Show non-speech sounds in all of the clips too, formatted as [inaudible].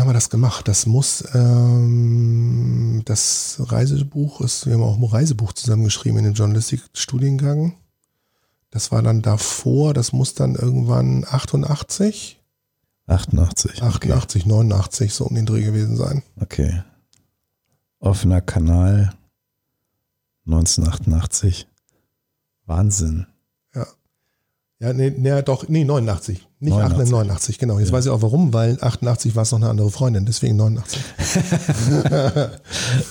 wann haben wir das gemacht? Das muss, ähm, das Reisebuch ist, wir haben auch ein Reisebuch zusammengeschrieben in dem Journalistikstudiengang. Das war dann davor, das muss dann irgendwann 88? 88. 88, 89, so um den Dreh gewesen sein. Okay. Offener Kanal 1988. Wahnsinn. Ja. Ja, nee, nee, doch, nee, 89. Nicht 89. 89, 89 genau. Jetzt Ja. weiß ich auch warum, weil 88 war es noch eine andere Freundin, deswegen 89. [laughs]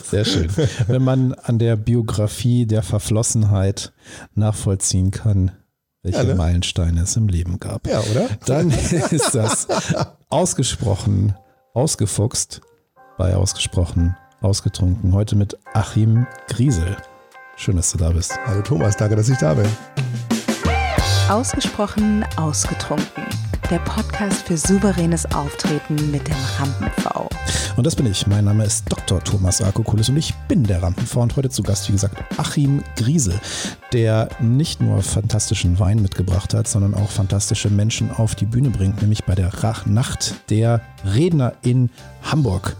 Sehr schön. Wenn man an der Biografie der Verflossenheit nachvollziehen kann, welche Ja, ne? Meilensteine es im Leben gab, Ja, oder? dann [laughs] ist das ausgesprochen ausgefuchst bei ausgesprochen ausgetrunken. Heute mit Achim Griesel. Schön, dass du da bist. Hallo Thomas, danke, dass ich da bin. Ausgesprochen ausgetrunken. Der Podcast für souveränes Auftreten mit dem Rampen-V. Und das bin ich. Mein Name ist Dr. Thomas Akokulis und ich bin der Rampenfrau und heute zu Gast, wie gesagt, Achim Griesel, der nicht nur fantastischen Wein mitgebracht hat, sondern auch fantastische Menschen auf die Bühne bringt, nämlich bei der Rach Nacht der Redner in Hamburg.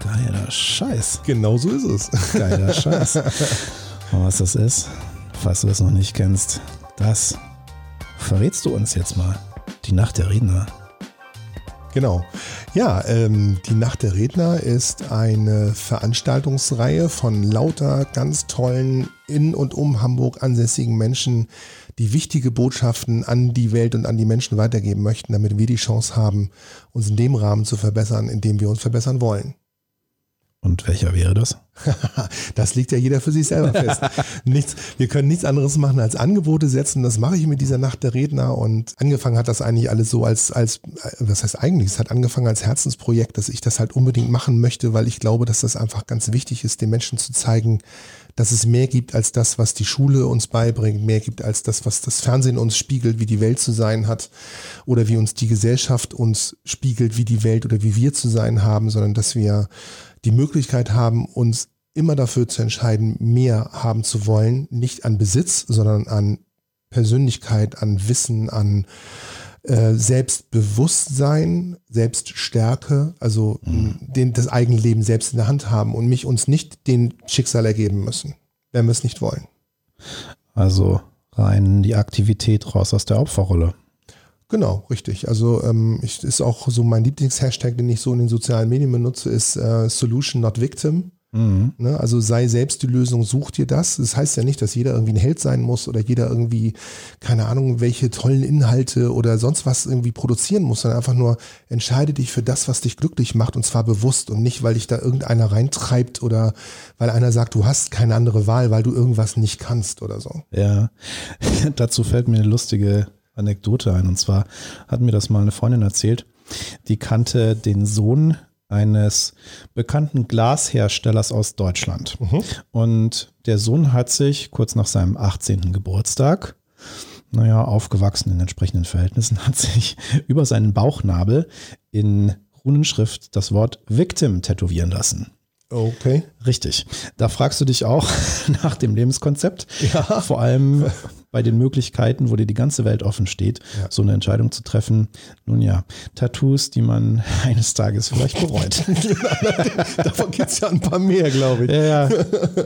Geiler Scheiß. Genau so ist es. Geiler Scheiß. [laughs] Und was das ist, falls du das noch nicht kennst, das verrätst du uns jetzt mal. Die Nacht der Redner. Genau. Ja, ähm, die Nacht der Redner ist eine Veranstaltungsreihe von lauter ganz tollen in und um Hamburg ansässigen Menschen, die wichtige Botschaften an die Welt und an die Menschen weitergeben möchten, damit wir die Chance haben, uns in dem Rahmen zu verbessern, in dem wir uns verbessern wollen. Und welcher wäre das? [laughs] Das liegt ja jeder für sich selber fest. [laughs] nichts, wir können nichts anderes machen als Angebote setzen. Das mache ich mit dieser Nacht der Redner. Und angefangen hat das eigentlich alles so als, als, was heißt eigentlich? Es hat angefangen als Herzensprojekt, dass ich das halt unbedingt machen möchte, weil ich glaube, dass das einfach ganz wichtig ist, den Menschen zu zeigen, dass es mehr gibt als das, was die Schule uns beibringt, mehr gibt als das, was das Fernsehen uns spiegelt, wie die Welt zu sein hat oder wie uns die Gesellschaft uns spiegelt, wie die Welt oder wie wir zu sein haben, sondern dass wir die Möglichkeit haben, uns immer dafür zu entscheiden, mehr haben zu wollen, nicht an Besitz, sondern an Persönlichkeit, an Wissen, an äh, Selbstbewusstsein, Selbststärke, also mh, den, das eigene Leben selbst in der Hand haben und mich uns nicht den Schicksal ergeben müssen, wenn wir es nicht wollen. Also rein die Aktivität raus aus der Opferrolle. Genau, richtig. Also ähm, ich, ist auch so mein Lieblingshashtag, den ich so in den sozialen Medien benutze, ist äh, Solution not Victim. Mhm. Ne? Also sei selbst die Lösung, such dir das. Das heißt ja nicht, dass jeder irgendwie ein Held sein muss oder jeder irgendwie, keine Ahnung, welche tollen Inhalte oder sonst was irgendwie produzieren muss, sondern einfach nur entscheide dich für das, was dich glücklich macht und zwar bewusst und nicht, weil dich da irgendeiner reintreibt oder weil einer sagt, du hast keine andere Wahl, weil du irgendwas nicht kannst oder so. Ja, [laughs] dazu fällt mir eine lustige Anekdote ein. Und zwar hat mir das mal eine Freundin erzählt, die kannte den Sohn eines bekannten Glasherstellers aus Deutschland. Und der Sohn hat sich kurz nach seinem 18. Geburtstag, naja, aufgewachsen in entsprechenden Verhältnissen, hat sich [laughs] über seinen Bauchnabel in Runenschrift das Wort Victim tätowieren lassen. Okay. Richtig. Da fragst du dich auch [laughs] nach dem Lebenskonzept. Ja. Vor allem bei den Möglichkeiten, wo dir die ganze Welt offen steht, Ja. so eine Entscheidung zu treffen. Nun ja, Tattoos, die man [laughs] eines Tages vielleicht bereut. [laughs] Davon gibt es ja ein paar mehr, glaube ich. ja, ja.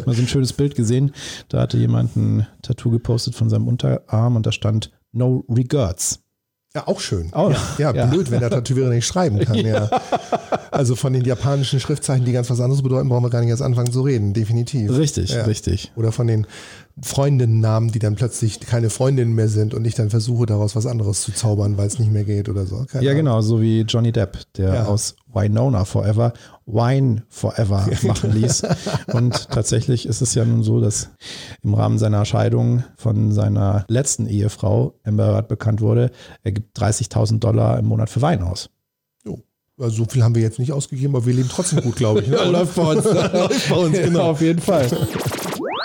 Mal so ein schönes Bild gesehen. Da hatte jemand ein Tattoo gepostet von seinem Unterarm und da stand No Regrets. Ja, auch schön. Auch ja, ja, Ja. blöd, wenn der Tätowierer nicht schreiben kann. [laughs] Ja. Also von den japanischen Schriftzeichen, die ganz was anderes bedeuten, brauchen wir gar nicht erst anfangen zu reden. Definitiv. Richtig, Ja. richtig. Oder von den Freundinnennamen, die dann plötzlich keine Freundinnen mehr sind und ich dann versuche, daraus was anderes zu zaubern, weil es nicht mehr geht oder so. Keine Ja, Ahnung. genau, so wie Johnny Depp, der Ja. aus Winona Forever Wine Forever [laughs] machen ließ. Und tatsächlich ist es ja nun so, dass im Rahmen seiner Scheidung von seiner letzten Ehefrau Amber Heard bekannt wurde, er gibt 30.000 Dollar im Monat für Wein aus. Also so viel haben wir jetzt nicht ausgegeben, aber wir leben trotzdem gut, glaube ich. Ne? [laughs] läuft bei uns. [laughs] läuft bei uns, genau. auf jeden Fall.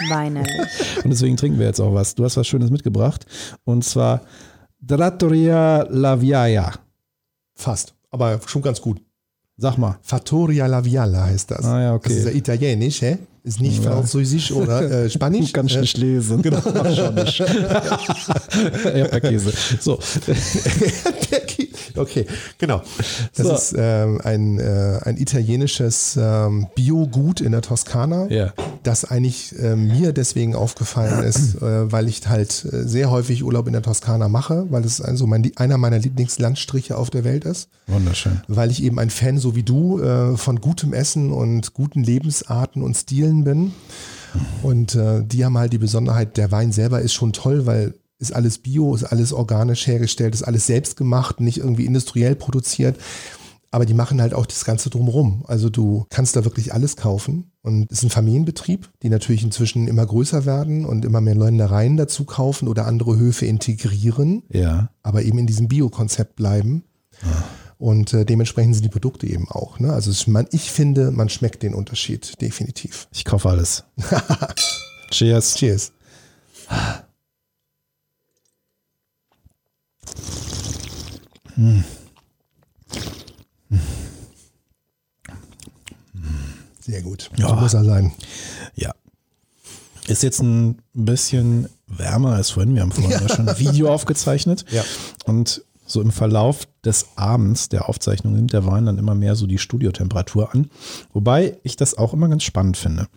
Weinerlich. Und deswegen trinken wir jetzt auch was. Du hast was Schönes mitgebracht. Und zwar Trattoria La Viaia. Fast. Aber schon ganz gut. Sag mal. Fattoria La Viala heißt das. Ah ja, Das ist ja okay. italienisch, hä? Ist nicht Ja. französisch oder äh, [laughs] spanisch. Äh, nicht lesen. Genau. [laughs] Mach schon nicht. [laughs] Erdbeerkäse. So. Okay, genau. Das So. ist ähm, ein, äh, ein italienisches ähm, Biogut in der Toskana, Ja. Das eigentlich äh, mir deswegen aufgefallen [clears throat] ist, äh, weil ich halt äh, sehr häufig Urlaub in der Toskana mache, weil es also mein, einer meiner Lieblingslandstriche auf der Welt ist. Wunderschön. weil ich eben ein Fan, so wie du, äh, von gutem Essen und guten Lebensarten und Stilen bin. Und äh, die haben halt die Besonderheit, der Wein selber ist schon toll, weil ist alles bio, ist alles organisch hergestellt, ist alles selbst gemacht, nicht irgendwie industriell produziert. Aber die machen halt auch das Ganze drumrum. Also du kannst da wirklich alles kaufen. Und es ist ein Familienbetrieb, die natürlich inzwischen immer größer werden und immer mehr Ländereien dazu kaufen oder andere Höfe integrieren Ja. aber eben in diesem Bio-Konzept bleiben. Und äh, dementsprechend sind die Produkte eben auch. Ne? Also es, man, ich finde, man schmeckt den Unterschied definitiv. Ich kaufe alles. [laughs] Cheers. Cheers. Sehr gut. So Ja. muss er sein. Ja. Ist jetzt ein bisschen wärmer als vorhin. Wir haben vorhin ja. [laughs] schon ein Video aufgezeichnet. Ja. Und so im Verlauf des Abends der Aufzeichnung nimmt der Wein dann immer mehr so die Studiotemperatur an. Wobei ich das auch immer ganz spannend finde.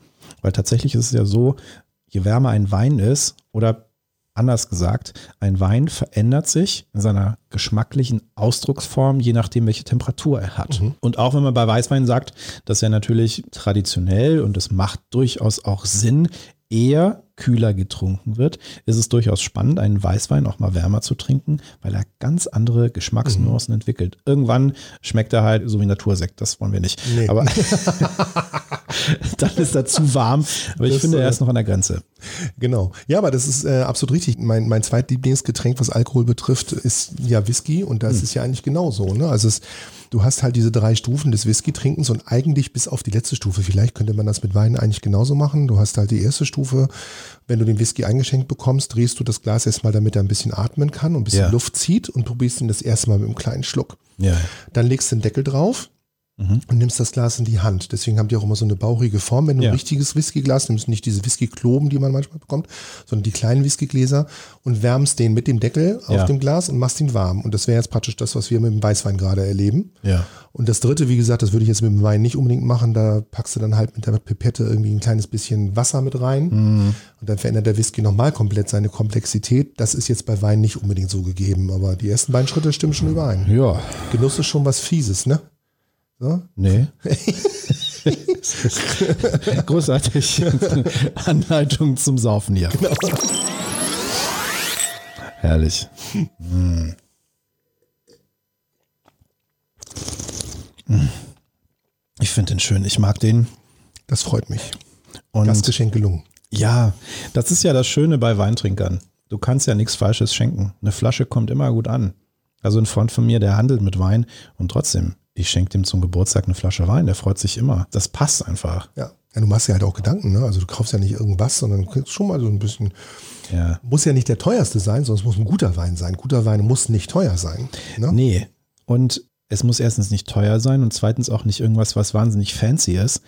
Weil tatsächlich ist es ja so, je wärmer ein Wein ist oder anders gesagt, ein Wein verändert sich in seiner geschmacklichen Ausdrucksform, je nachdem, welche Temperatur er hat. Und auch wenn man bei Weißwein sagt, dass er natürlich traditionell und es macht durchaus auch Sinn, eher kühler getrunken wird, ist es durchaus spannend, einen Weißwein auch mal wärmer zu trinken, weil er ganz andere Geschmacksnuancen entwickelt. Irgendwann schmeckt er halt so wie Natursekt, das wollen wir nicht. Nee. Aber [laughs] dann ist er zu warm. Aber ich Das, finde, äh, er ist noch an der Grenze. Genau. Ja, aber das ist äh, absolut richtig. Mein, mein zweitlieblingsgetränk, was Alkohol betrifft, ist ja Whisky und das ist ja eigentlich genauso. Ne? Also es, du hast halt diese drei Stufen des Whisky-Trinkens und eigentlich bis auf die letzte Stufe, vielleicht könnte man das mit Wein eigentlich genauso machen. Du hast halt die erste Stufe, wenn du den Whisky eingeschenkt bekommst, drehst du das Glas erstmal, damit er ein bisschen atmen kann und ein bisschen Ja. Luft zieht und probierst ihn das erste Mal mit einem kleinen Schluck. Ja. Dann legst du den Deckel drauf und nimmst das Glas in die Hand. Deswegen haben die auch immer so eine bauchige Form. Wenn du Ja. ein richtiges Whiskyglas nimmst, nicht diese Whisky-Kloben, die man manchmal bekommt, sondern die kleinen Whiskygläser und wärmst den mit dem Deckel auf Ja. dem Glas und machst ihn warm. Und das wäre jetzt praktisch das, was wir mit dem Weißwein gerade erleben. Ja. Und das dritte, wie gesagt, das würde ich jetzt mit dem Wein nicht unbedingt machen. Da packst du dann halt mit der Pipette irgendwie ein kleines bisschen Wasser mit rein. Mhm. Und dann verändert der Whisky nochmal komplett seine Komplexität. Das ist jetzt bei Wein nicht unbedingt so gegeben. Aber die ersten beiden Schritte stimmen schon überein. Ja. Genuss ist schon was Fieses, ne? So? Nee. [laughs] Großartig. [laughs] Anleitung zum Saufen hier. Herrlich. Mm. Ich finde den schön. Ich mag den. Das freut mich. Und Gastgeschenk gelungen. ja, das ist ja das Schöne bei Weintrinkern. Du kannst ja nichts Falsches schenken. Eine Flasche kommt immer gut an. Also ein Freund von mir, der handelt mit Wein und trotzdem, ich schenke dem zum Geburtstag eine Flasche Wein. Der freut sich immer. Das passt einfach. Ja. ja, du machst ja halt auch Gedanken, ne? Also du kaufst ja nicht irgendwas, sondern du kriegst schon mal so ein bisschen. Ja. Muss ja nicht der teuerste sein, sondern es muss ein guter Wein sein. Guter Wein muss nicht teuer sein. Ne? Nee. Und es muss erstens nicht teuer sein und zweitens auch nicht irgendwas, was wahnsinnig fancy ist.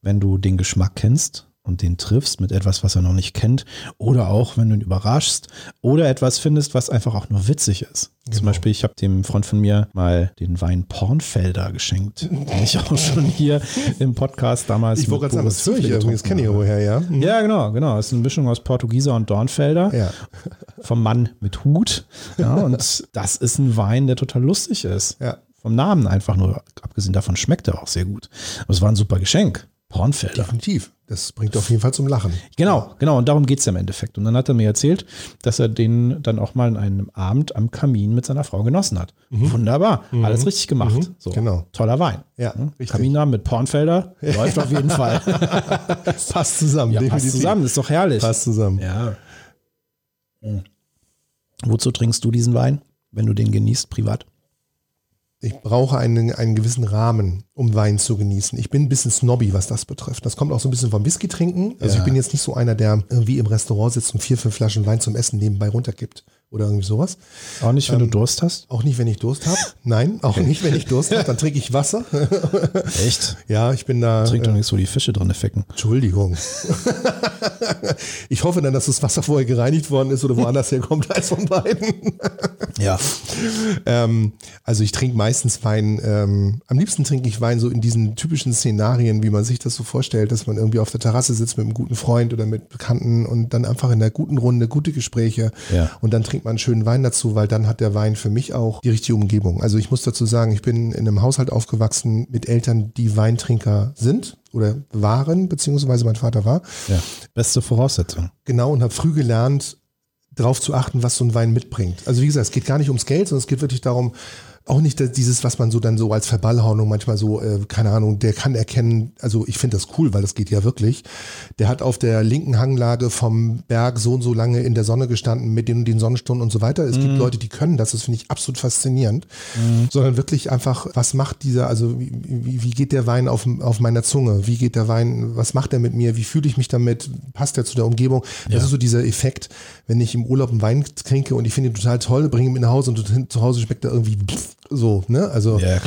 Wenn du den Geschmack kennst und den triffst mit etwas, was er noch nicht kennt, oder auch, wenn du ihn überraschst, oder etwas findest, was einfach auch nur witzig ist. Zum Genau. Beispiel, ich habe dem Freund von mir mal den Wein Pornfelder geschenkt, [laughs] den ich auch schon hier im Podcast damals. Ich wollte gerade sagen, das ich das kenne ich woher, ja. habe. Ja, genau, genau. Es ist eine Mischung aus Portugieser und Dornfelder Ja. [laughs] vom Mann mit Hut. Ja, und das ist ein Wein, der total lustig ist. Ja. Vom Namen einfach nur. Abgesehen davon schmeckt er auch sehr gut. Aber es war ein super Geschenk. Pornfelder. Definitiv. Das bringt auf jeden Fall zum Lachen. Genau, genau. Und darum geht es ja im Endeffekt. Und dann hat er mir erzählt, dass er den dann auch mal an einem Abend am Kamin mit seiner Frau genossen hat. Wunderbar. Alles richtig gemacht. So, Genau. Toller Wein. Ja, Hm? richtig. Kaminnamen mit Pornfelder läuft auf jeden Fall. [laughs] Passt zusammen, ja, passt zusammen. Ist doch herrlich. Passt zusammen. Ja. Hm. Wozu trinkst du diesen Wein, wenn du den genießt, privat? Ich brauche einen, einen gewissen Rahmen, um Wein zu genießen. Ich bin ein bisschen snobby, was das betrifft. Das kommt auch so ein bisschen vom Whisky trinken. Also Ja. ich bin jetzt nicht so einer, der irgendwie im Restaurant sitzt und vier, fünf Flaschen Wein zum Essen nebenbei runterkippt. Oder irgendwie sowas. Auch nicht, wenn Ähm, du Durst hast? Auch nicht, wenn ich Durst habe. Nein, auch nicht, wenn ich Durst habe. Dann trinke ich Wasser. [laughs] Echt? ja, ich bin da. Trink doch äh, nichts, wo die Fische drin ficken. Entschuldigung. [laughs] ich hoffe dann, dass das Wasser vorher gereinigt worden ist oder woanders herkommt als von beiden. Ja. ähm, also ich trinke meistens Wein. Ähm, am liebsten trinke ich Wein so in diesen typischen Szenarien, wie man sich das so vorstellt, dass man irgendwie auf der Terrasse sitzt mit einem guten Freund oder mit Bekannten und dann einfach in einer guten Runde gute Gespräche Ja. und dann trinkt man einen schönen Wein dazu, weil dann hat der Wein für mich auch die richtige Umgebung. Also ich muss dazu sagen, ich bin in einem Haushalt aufgewachsen mit Eltern, die Weintrinker sind oder waren, beziehungsweise mein Vater war. ja. Beste Voraussetzung. Genau, und habe früh gelernt, darauf zu achten, was so ein Wein mitbringt. Also wie gesagt, es geht gar nicht ums Geld, sondern es geht wirklich darum, auch nicht dass dieses, was man so dann so als Verballhornung manchmal so, äh, keine Ahnung, der kann erkennen, also ich finde das cool, weil das geht ja wirklich. Der hat auf der linken Hanglage vom Berg so und so lange in der Sonne gestanden mit den, den Sonnenstunden und so weiter. Es gibt Leute, die können das, das finde ich absolut faszinierend. Sondern wirklich einfach, was macht dieser, also wie, wie, wie geht der Wein auf, auf meiner Zunge? Wie geht der Wein, was macht er mit mir? Wie fühle ich mich damit? Passt er zu der Umgebung? Das Ja. ist so dieser Effekt, wenn ich im Urlaub einen Wein trinke und ich finde ihn total toll, bringe ihn mit nach Hause und zu Hause schmeckt er irgendwie pff, so, ne? Also Ja,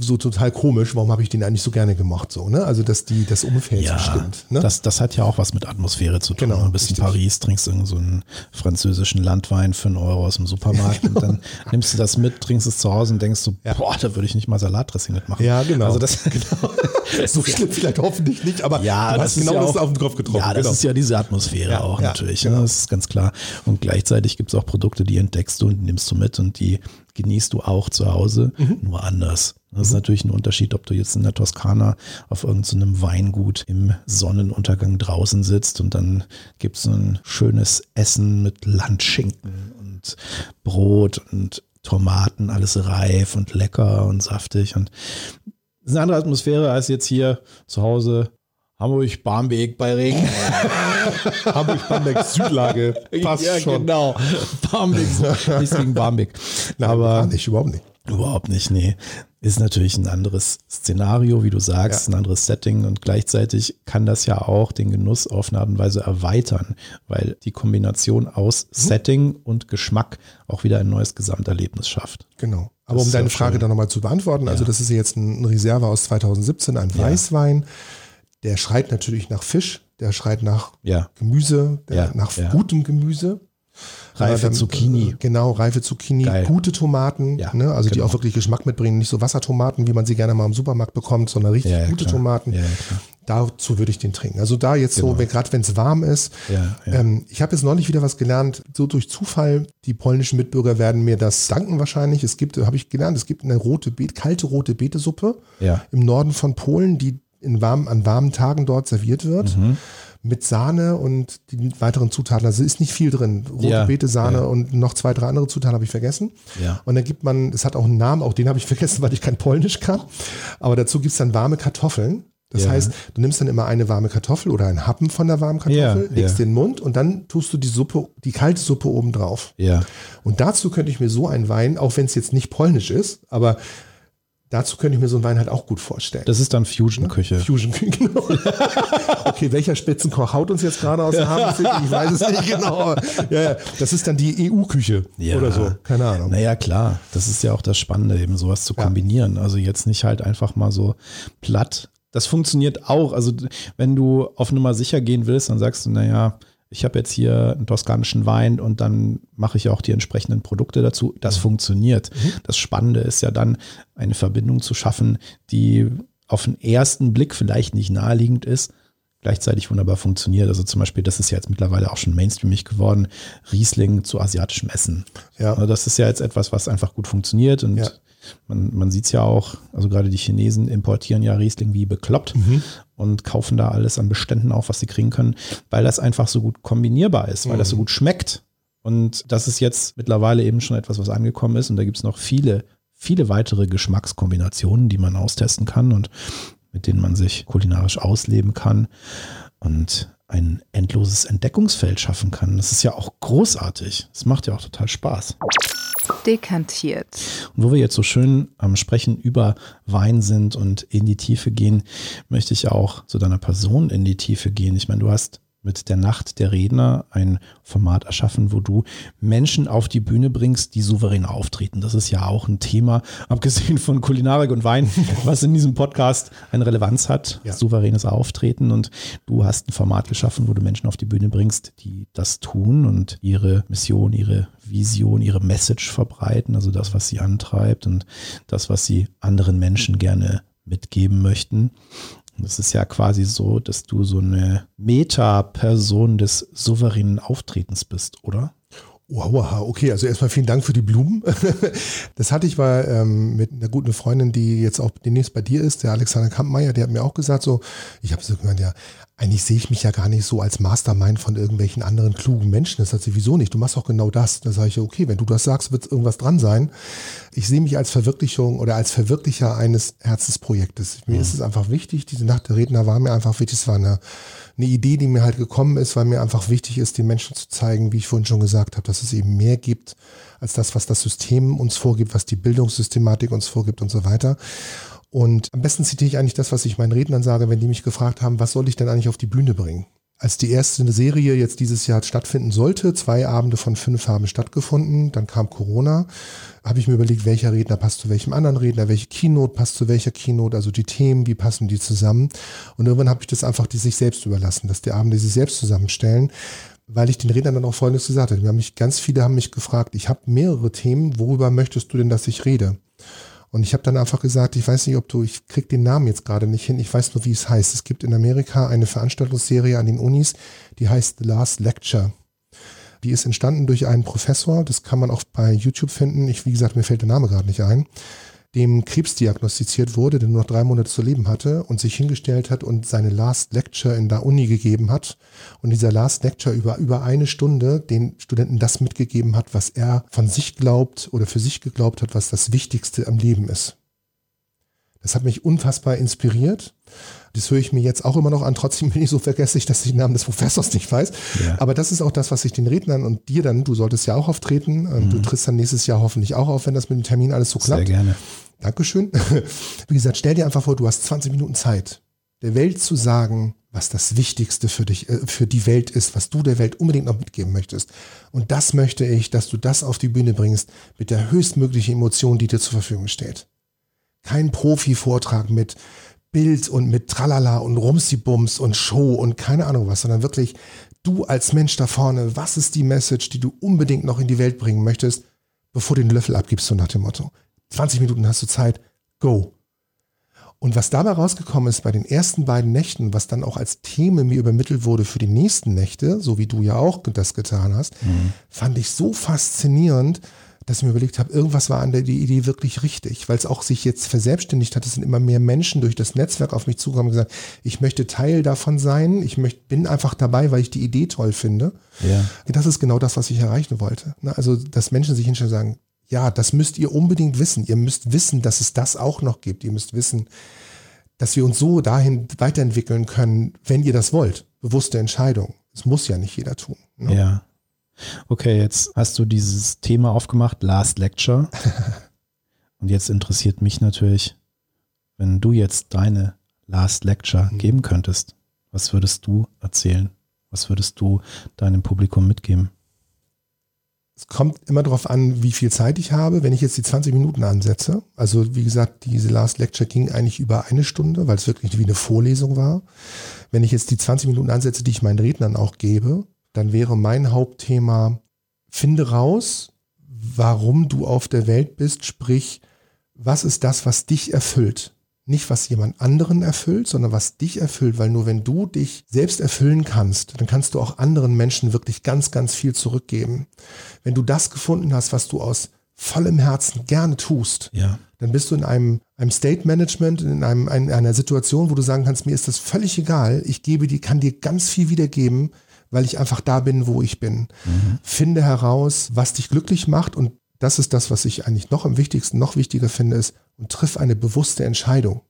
so total komisch, warum habe ich den eigentlich so gerne gemacht, so, ne? Also dass die, das Umfeld so stimmt. Ne? das, das hat ja auch was mit Atmosphäre zu tun. Genau, du bist in Paris, trinkst irgend so einen französischen Landwein für einen Euro aus dem Supermarkt [laughs] und dann nimmst du das mit, trinkst es zu Hause und denkst so, boah, da würde ich nicht mal Salatdressing mitmachen. ja, genau. Also das, [laughs] so schlimm vielleicht hoffentlich nicht, aber ja, du das hast ist genau ja das auch, auf den Kopf getroffen. Ja, das genau. ist ja diese Atmosphäre Ja, auch ja, natürlich. genau. Ja, das ist ganz klar. Und gleichzeitig gibt es auch Produkte, die entdeckst du und nimmst du mit und die genießt du auch zu Hause, Mhm. nur anders. Das ist natürlich ein Unterschied, ob du jetzt in der Toskana auf irgendeinem Weingut im Sonnenuntergang draußen sitzt und dann gibt es so ein schönes Essen mit Landschinken und Brot und Tomaten, alles reif und lecker und saftig und das ist eine andere Atmosphäre als jetzt hier zu Hause Hamburg, Barmbek bei Regen. [laughs] Hamburg-Bamberg Südlage passt ja, schon. genau. Barmbek, nichts [laughs] gegen Barmbek. Aber nicht, überhaupt nicht. überhaupt nicht, nee. Ist natürlich ein anderes Szenario, wie du sagst, Ja. ein anderes Setting und gleichzeitig kann das ja auch den Genuss auf eine Art und Weise erweitern, weil die Kombination aus Mhm. Setting und Geschmack auch wieder ein neues Gesamterlebnis schafft. Genau. Aber Das um deine ja Frage schön. dann nochmal zu beantworten, also das ist jetzt ein Reserve aus 2017, ein Weißwein. Der schreit natürlich nach Fisch, der schreit nach Ja. Gemüse, der, Ja, nach ja. gutem Gemüse. Reife dann, Zucchini. äh, Genau, reife Zucchini, Geil. gute Tomaten, ne, also die genau. auch wirklich Geschmack mitbringen, nicht so Wassertomaten, wie man sie gerne mal im Supermarkt bekommt, sondern richtig gute klar. Tomaten. Dazu würde ich den trinken. Also da jetzt Genau. so, gerade wenn es warm ist. Ähm, ich habe jetzt neulich wieder was gelernt, so durch Zufall. Die polnischen Mitbürger werden mir das danken wahrscheinlich. Es gibt, habe ich gelernt, es gibt eine rote Beet, kalte rote Beetesuppe im Norden von Polen, die in warm, an warmen Tagen dort serviert wird. Mhm. Mit Sahne und die weiteren Zutaten. Also ist nicht viel drin. Rote Ja, Beete, Sahne ja. und noch zwei, drei andere Zutaten habe ich vergessen. Ja. Und dann gibt man, es hat auch einen Namen, auch den habe ich [laughs] vergessen, weil ich kein Polnisch kann. Aber dazu gibt es dann warme Kartoffeln. Das Ja. heißt, du nimmst dann immer eine warme Kartoffel oder einen Happen von der warmen Kartoffel, Ja, legst ja. den Mund und dann tust du die Suppe, die kalte Suppe oben drauf. Ja. Und dazu könnte ich mir so einen Wein, auch wenn es jetzt nicht polnisch ist, aber dazu könnte ich mir so einen Wein halt auch gut vorstellen. Das ist dann Fusion-Küche. Fusion, [laughs] genau. okay, welcher Spitzenkoch haut uns jetzt gerade aus der Hafen? [laughs] Ich weiß es nicht genau. Ja, ja, das ist dann die EU-Küche Ja. oder so. Keine Ahnung. Naja, klar. Das ist ja auch das Spannende, eben sowas zu kombinieren. Also jetzt nicht halt einfach mal so platt. Das funktioniert auch. Also wenn du auf Nummer sicher gehen willst, dann sagst du, naja, ich habe jetzt hier einen toskanischen Wein und dann mache ich auch die entsprechenden Produkte dazu. Das funktioniert. Das Spannende ist ja dann, eine Verbindung zu schaffen, die auf den ersten Blick vielleicht nicht naheliegend ist, gleichzeitig wunderbar funktioniert. Also zum Beispiel, das ist ja jetzt mittlerweile auch schon mainstreamig geworden, Riesling zu asiatischem Essen. Ja. Also das ist ja jetzt etwas, was einfach gut funktioniert und Ja. Man, man sieht es ja auch, also gerade die Chinesen importieren ja Riesling wie bekloppt Mhm. und kaufen da alles an Beständen auf, was sie kriegen können, weil das einfach so gut kombinierbar ist, weil das Mhm. so gut schmeckt. Und das ist jetzt mittlerweile eben schon etwas, was angekommen ist und da gibt es noch viele, viele weitere Geschmackskombinationen, die man austesten kann und mit denen man sich kulinarisch ausleben kann und ein endloses Entdeckungsfeld schaffen kann. Das ist ja auch großartig. Das macht ja auch total Spaß. Dekantiert. Und wo wir jetzt so schön am Sprechen über Wein sind und in die Tiefe gehen, möchte ich auch zu deiner Person in die Tiefe gehen. Ich meine, du hast mit der Nacht der Redner ein Format erschaffen, wo du Menschen auf die Bühne bringst, die souverän auftreten. Das ist ja auch ein Thema, abgesehen von Kulinarik und Wein, [laughs] was in diesem Podcast eine Relevanz hat, ja. souveränes Auftreten. Und du hast ein Format geschaffen, wo du Menschen auf die Bühne bringst, die das tun und ihre Mission, ihre Vision, ihre Message verbreiten, also das, was sie antreibt und das, was sie anderen Menschen gerne mitgeben möchten. Das ist ja quasi so, dass du so eine Meta-Person des souveränen Auftretens bist, oder? Wow, okay, also erstmal vielen Dank für die Blumen. [laughs] Das hatte ich mal ähm, mit einer guten Freundin, die jetzt auch demnächst bei dir ist, der Alexander Kampmeier, der hat mir auch gesagt, so, ich habe so gemeint, ja, eigentlich sehe ich mich ja gar nicht so als Mastermind von irgendwelchen anderen klugen Menschen. Das sagt sowieso nicht. Du machst auch genau das. Da sage ich, okay, wenn du das sagst, wird irgendwas dran sein. Ich sehe mich als Verwirklichung oder als Verwirklicher eines Herzensprojektes. Mir mhm. ist es einfach wichtig, diese Nacht der Redner war mir einfach wichtig. Es war eine, eine Idee, die mir halt gekommen ist, weil mir einfach wichtig ist, den Menschen zu zeigen, wie ich vorhin schon gesagt habe, dass es eben mehr gibt als das, was das System uns vorgibt, was die Bildungssystematik uns vorgibt und so weiter. Und am besten zitiere ich eigentlich das, was ich meinen Rednern sage, wenn die mich gefragt haben, was soll ich denn eigentlich auf die Bühne bringen? Als die erste Serie jetzt dieses Jahr stattfinden sollte, zwei Abende von fünf haben stattgefunden, dann kam Corona, habe ich mir überlegt, welcher Redner passt zu welchem anderen Redner, welche Keynote passt zu welcher Keynote, also die Themen, wie passen die zusammen. Und irgendwann habe ich das einfach die sich selbst überlassen, dass die Abende sich selbst zusammenstellen, weil ich den Rednern dann auch Folgendes gesagt habe. Mich, ganz viele haben mich gefragt, ich habe mehrere Themen, worüber möchtest du denn, dass ich rede? Und ich habe dann einfach gesagt, ich weiß nicht, ob du, ich krieg den Namen jetzt gerade nicht hin, ich weiß nur, wie es heißt. Es gibt in Amerika eine Veranstaltungsserie an den Unis, die heißt The Last Lecture. Die ist entstanden durch einen Professor, das kann man auch bei YouTube finden. Ich, wie gesagt, mir fällt der Name gerade nicht ein dem Krebs diagnostiziert wurde, der nur noch drei Monate zu leben hatte und sich hingestellt hat und seine Last Lecture in der Uni gegeben hat und dieser Last Lecture über, über eine Stunde den Studenten das mitgegeben hat, was er von sich glaubt oder für sich geglaubt hat, was das Wichtigste am Leben ist. Das hat mich unfassbar inspiriert. Das höre ich mir jetzt auch immer noch an. Trotzdem bin ich so vergesslich, dass ich den Namen des Professors nicht weiß. Ja. Aber das ist auch das, was ich den Rednern und dir dann, du solltest ja auch auftreten. Mhm. Du trittst dann nächstes Jahr hoffentlich auch auf, wenn das mit dem Termin alles so klappt. Sehr gerne. Dankeschön. [laughs] Wie gesagt, stell dir einfach vor, du hast 20 Minuten Zeit, der Welt zu sagen, was das Wichtigste für dich, äh, für die Welt ist, was du der Welt unbedingt noch mitgeben möchtest. Und das möchte ich, dass du das auf die Bühne bringst mit der höchstmöglichen Emotion, die dir zur Verfügung steht. Kein Profi-Vortrag mit Bild und mit Tralala und Rumsibums und Show und keine Ahnung was, sondern wirklich du als Mensch da vorne, was ist die Message, die du unbedingt noch in die Welt bringen möchtest, bevor du den Löffel abgibst, so nach dem Motto. 20 Minuten hast du Zeit, go. Und was dabei rausgekommen ist bei den ersten beiden Nächten, was dann auch als Thema mir übermittelt wurde für die nächsten Nächte, so wie du ja auch das getan hast, mhm. fand ich so faszinierend, dass ich mir überlegt habe, irgendwas war an der Idee wirklich richtig, weil es auch sich jetzt verselbstständigt hat. Es sind immer mehr Menschen durch das Netzwerk auf mich zugekommen und gesagt, ich möchte Teil davon sein. Ich möchte, bin einfach dabei, weil ich die Idee toll finde. Ja. Das ist genau das, was ich erreichen wollte. Ne, also, dass Menschen sich hinstellen und sagen, ja, das müsst ihr unbedingt wissen. Ihr müsst wissen, dass es das auch noch gibt. Ihr müsst wissen, dass wir uns so dahin weiterentwickeln können, wenn ihr das wollt. Bewusste Entscheidung. Das muss ja nicht jeder tun. Ne? Ja. Okay, jetzt hast du dieses Thema aufgemacht, Last Lecture. [laughs] Und jetzt interessiert mich natürlich, wenn du jetzt deine Last Lecture mhm. geben könntest, was würdest du erzählen? Was würdest du deinem Publikum mitgeben? Es kommt immer darauf an, wie viel Zeit ich habe. Wenn ich jetzt die 20 Minuten ansetze, also wie gesagt, diese Last Lecture ging eigentlich über eine Stunde, weil es wirklich wie eine Vorlesung war. Wenn ich jetzt die 20 Minuten ansetze, die ich meinen Rednern auch gebe, dann wäre mein Hauptthema, finde raus, warum du auf der Welt bist, sprich, was ist das, was dich erfüllt? Nicht, was jemand anderen erfüllt, sondern was dich erfüllt, weil nur wenn du dich selbst erfüllen kannst, dann kannst du auch anderen Menschen wirklich ganz, ganz viel zurückgeben. Wenn du das gefunden hast, was du aus vollem Herzen gerne tust, ja. dann bist du in einem, einem State Management, in, einem, in einer Situation, wo du sagen kannst, mir ist das völlig egal, ich gebe dir, kann dir ganz viel wiedergeben, weil ich einfach da bin, wo ich bin. Mhm. Finde heraus, was dich glücklich macht und das ist das, was ich eigentlich noch am wichtigsten, noch wichtiger finde, ist und triff eine bewusste Entscheidung.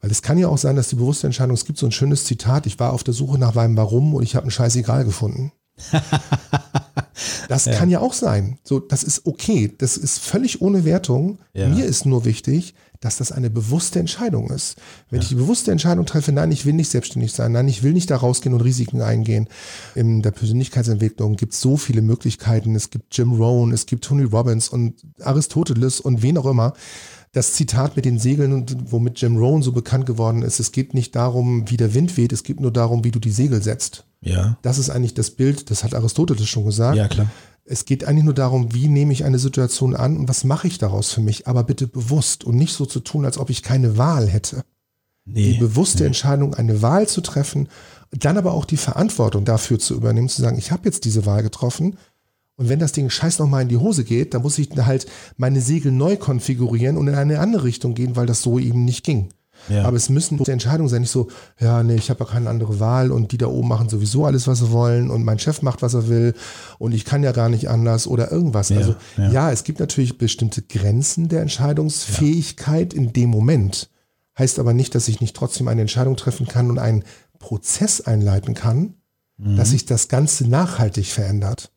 Weil es kann ja auch sein, dass die bewusste Entscheidung, es gibt so ein schönes Zitat, ich war auf der Suche nach meinem Warum und ich habe ein Scheißegal gefunden. [laughs] das ja. kann ja auch sein. So, das ist okay. Das ist völlig ohne Wertung. Ja. Mir ist nur wichtig, dass das eine bewusste Entscheidung ist. Wenn ja. ich die bewusste Entscheidung treffe, nein, ich will nicht selbstständig sein, nein, ich will nicht da rausgehen und Risiken eingehen. In der Persönlichkeitsentwicklung gibt es so viele Möglichkeiten. Es gibt Jim Rohn, es gibt Tony Robbins und Aristoteles und wen auch immer. Das Zitat mit den Segeln, womit Jim Rohn so bekannt geworden ist, es geht nicht darum, wie der Wind weht, es geht nur darum, wie du die Segel setzt. Ja. Das ist eigentlich das Bild, das hat Aristoteles schon gesagt. Ja, klar. Es geht eigentlich nur darum, wie nehme ich eine Situation an und was mache ich daraus für mich, aber bitte bewusst und nicht so zu tun, als ob ich keine Wahl hätte. Nee, die bewusste nee. Entscheidung, eine Wahl zu treffen, dann aber auch die Verantwortung dafür zu übernehmen, zu sagen, ich habe jetzt diese Wahl getroffen und wenn das Ding scheiß nochmal in die Hose geht, dann muss ich halt meine Segel neu konfigurieren und in eine andere Richtung gehen, weil das so eben nicht ging. Ja. Aber es müssen die Entscheidungen sein, nicht so, ja, nee, ich habe ja keine andere Wahl und die da oben machen sowieso alles, was sie wollen und mein Chef macht, was er will und ich kann ja gar nicht anders oder irgendwas. Ja, also ja. ja, es gibt natürlich bestimmte Grenzen der Entscheidungsfähigkeit in dem Moment. Heißt aber nicht, dass ich nicht trotzdem eine Entscheidung treffen kann und einen Prozess einleiten kann, mhm. dass sich das Ganze nachhaltig verändert.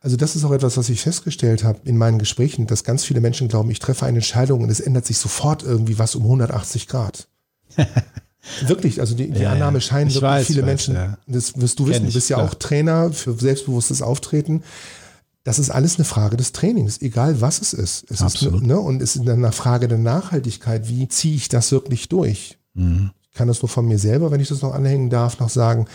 Also das ist auch etwas, was ich festgestellt habe in meinen Gesprächen, dass ganz viele Menschen glauben, ich treffe eine Entscheidung und es ändert sich sofort irgendwie was um 180 Grad. [laughs] wirklich, also die, die ja, Annahme scheinen wirklich weiß, viele weiß, Menschen, ja. das wirst du wissen, du bist ja klar. auch Trainer für selbstbewusstes Auftreten. Das ist alles eine Frage des Trainings, egal was es ist. Es Absolut. Ist, ne, und es ist eine Frage der Nachhaltigkeit. Wie ziehe ich das wirklich durch? Mhm. Ich kann das nur von mir selber, wenn ich das noch anhängen darf, noch sagen.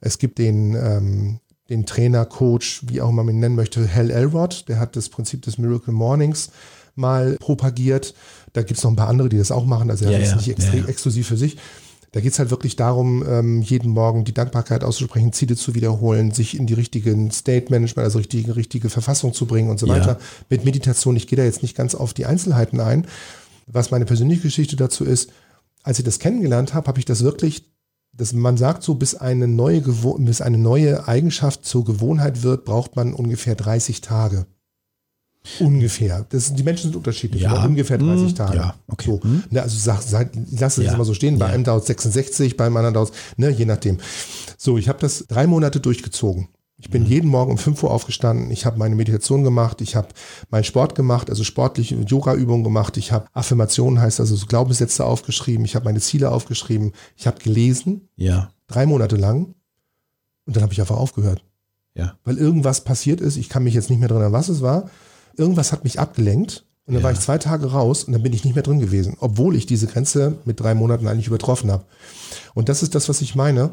Es gibt den ähm, den Trainer, Coach, wie auch immer man ihn nennen möchte, Hal Elrod, der hat das Prinzip des Miracle Mornings mal propagiert. Da gibt es noch ein paar andere, die das auch machen, also er ja, ist ja, nicht extrem, ja, exklusiv für sich. Da geht es halt wirklich darum, ähm, jeden Morgen die Dankbarkeit auszusprechen, Ziele zu wiederholen, sich in die richtigen State Management, also richtige, richtige Verfassung zu bringen und so weiter. Mit Meditation, ich gehe da jetzt nicht ganz auf die Einzelheiten ein. Was meine persönliche Geschichte dazu ist, als ich das kennengelernt habe, habe ich das wirklich das, man sagt so, bis eine, neue bis eine neue Eigenschaft zur Gewohnheit wird, braucht man ungefähr 30 Tage. Ungefähr. Das, die Menschen sind unterschiedlich, ja. ungefähr 30 hm. Tage. Ja, okay. So, hm. ne, also sag, sag, lass es ja. immer so stehen. Bei ja. einem dauert es 66, beim anderen dauert es, ne, je nachdem. So, ich habe das drei Monate durchgezogen. Ich bin jeden Morgen um 5 Uhr aufgestanden, ich habe meine Meditation gemacht, ich habe meinen Sport gemacht, also sportliche Yoga-Übungen gemacht, ich habe Affirmationen, heißt also so Glaubenssätze aufgeschrieben, ich habe meine Ziele aufgeschrieben, ich habe gelesen, ja. drei Monate lang und dann habe ich einfach aufgehört. Ja. Weil irgendwas passiert ist, ich kann mich jetzt nicht mehr drin erinnern, was es war, irgendwas hat mich abgelenkt und dann ja. war ich zwei Tage raus und dann bin ich nicht mehr drin gewesen, obwohl ich diese Grenze mit drei Monaten eigentlich übertroffen habe. Und das ist das, was ich meine.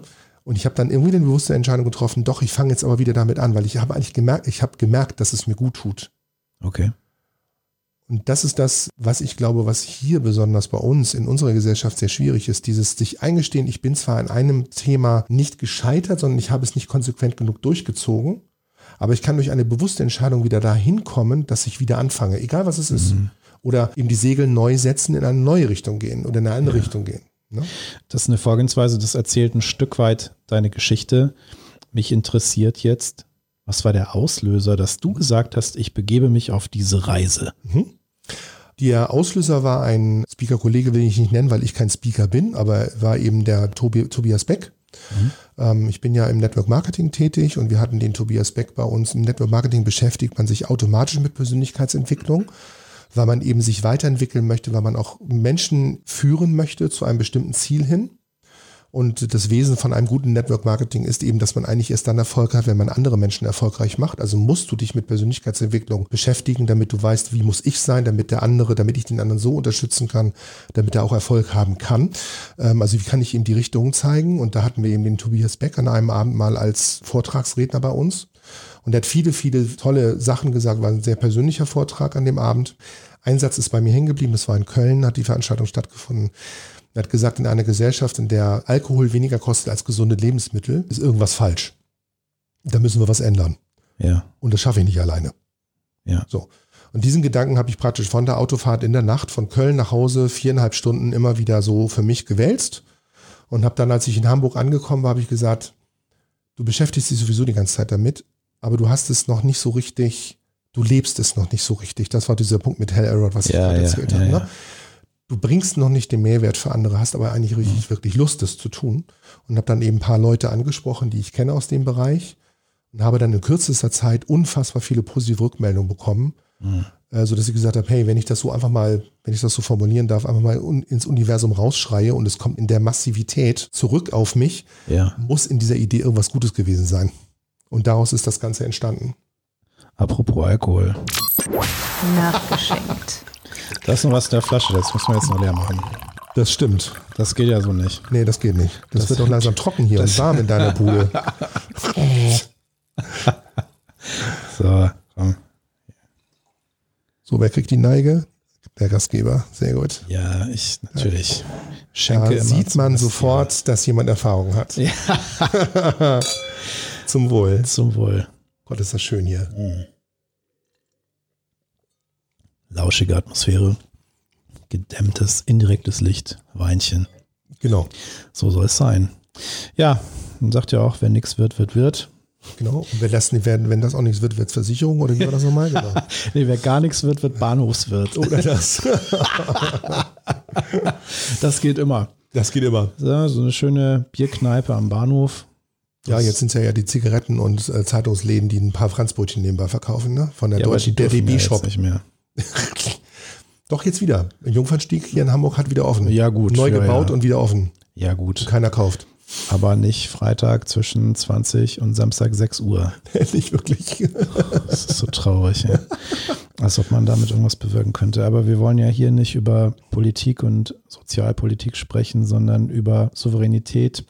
Und ich habe dann irgendwie die bewusste Entscheidung getroffen, doch, ich fange jetzt aber wieder damit an, weil ich habe eigentlich gemerkt, ich habe gemerkt, dass es mir gut tut. Okay. Und das ist das, was ich glaube, was hier besonders bei uns in unserer Gesellschaft sehr schwierig ist, dieses sich eingestehen, ich bin zwar in einem Thema nicht gescheitert, sondern ich habe es nicht konsequent genug durchgezogen, aber ich kann durch eine bewusste Entscheidung wieder dahin kommen, dass ich wieder anfange, egal was es mhm. ist. Oder eben die Segel neu setzen, in eine neue Richtung gehen oder in eine andere ja. Richtung gehen. Ne? Das ist eine Vorgehensweise, das erzählt ein Stück weit deine Geschichte. Mich interessiert jetzt, was war der Auslöser, dass du gesagt hast, ich begebe mich auf diese Reise? Mhm. Der Auslöser war ein Speaker-Kollege, will ich nicht nennen, weil ich kein Speaker bin, aber war eben der Tobi, Tobias Beck. Mhm. Ähm, ich bin ja im Network Marketing tätig und wir hatten den Tobias Beck bei uns. Im Network Marketing beschäftigt man sich automatisch mit Persönlichkeitsentwicklung weil man eben sich weiterentwickeln möchte, weil man auch Menschen führen möchte zu einem bestimmten Ziel hin. Und das Wesen von einem guten Network Marketing ist eben, dass man eigentlich erst dann Erfolg hat, wenn man andere Menschen erfolgreich macht. Also musst du dich mit Persönlichkeitsentwicklung beschäftigen, damit du weißt, wie muss ich sein, damit der andere, damit ich den anderen so unterstützen kann, damit er auch Erfolg haben kann. Ähm, also wie kann ich ihm die Richtung zeigen? Und da hatten wir eben den Tobias Beck an einem Abend mal als Vortragsredner bei uns. Und er hat viele, viele tolle Sachen gesagt, war ein sehr persönlicher Vortrag an dem Abend. Ein Satz ist bei mir hängen geblieben, das war in Köln, hat die Veranstaltung stattgefunden. Er hat gesagt, in einer Gesellschaft, in der Alkohol weniger kostet als gesunde Lebensmittel, ist irgendwas falsch. Da müssen wir was ändern. Ja. Und das schaffe ich nicht alleine. Ja. So. Und diesen Gedanken habe ich praktisch von der Autofahrt in der Nacht von Köln nach Hause viereinhalb Stunden immer wieder so für mich gewälzt und habe dann, als ich in Hamburg angekommen war, habe ich gesagt, du beschäftigst dich sowieso die ganze Zeit damit, aber du hast es noch nicht so richtig, du lebst es noch nicht so richtig. Das war dieser Punkt mit Hell Error, was ja, ich gerade ja, erzählt ja, habe. Ne? Du bringst noch nicht den Mehrwert für andere, hast aber eigentlich richtig, mhm. wirklich Lust, das zu tun. Und habe dann eben ein paar Leute angesprochen, die ich kenne aus dem Bereich. Und habe dann in kürzester Zeit unfassbar viele positive Rückmeldungen bekommen, mhm. äh, sodass ich gesagt habe, hey, wenn ich das so einfach mal, wenn ich das so formulieren darf, einfach mal un ins Universum rausschreie und es kommt in der Massivität zurück auf mich, muss in dieser Idee irgendwas Gutes gewesen sein. Und daraus ist das Ganze entstanden. Apropos Alkohol. Nachgeschenkt. Da ist noch was in der Flasche, das müssen wir jetzt noch leer machen. Das stimmt. Das geht ja so nicht. Nee, das geht nicht. Das, Das- wird doch langsam trocken hier und warm in deiner Bude. [laughs] So, komm. So, wer kriegt die Neige? Der Gastgeber. Sehr gut. Ja, ich natürlich schenke Da immer sieht man sofort, dass jemand Erfahrung hat. Ja. [laughs] Zum Wohl. Zum Wohl. Gott, ist das schön hier. Lauschige Atmosphäre, gedämmtes, indirektes Licht, Weinchen. Genau. So soll es sein. Ja, man sagt ja auch, wenn nichts wird, wird, wird. Genau. Und wenn das, nicht werden, wenn das auch nichts wird, wird es Versicherung oder wie war das nochmal? Genau. [laughs] Nee, wer gar nichts wird, wird Bahnhofswirt. [laughs] Oder das. Das geht immer. Das geht immer. So, so eine schöne Bierkneipe am Bahnhof. Ja, jetzt sind es ja, ja die Zigaretten und äh, Zeitungsläden, die ein paar Franzbrötchen nebenbei verkaufen, ne? Von der Ja, deutschen der jetzt DB-Shop. nicht mehr. [laughs] Doch, jetzt wieder. Jungfernstieg hier in Hamburg hat wieder offen. Ja, gut. Neu Ja, gebaut ja. und wieder offen. Ja, gut. Keiner kauft. Aber nicht Freitag zwischen 20 und Samstag 6 Uhr. [laughs] Nicht wirklich. [laughs] Das ist so traurig. Ja. Als ob man damit irgendwas bewirken könnte. Aber wir wollen ja hier nicht über Politik und Sozialpolitik sprechen, sondern über Souveränität.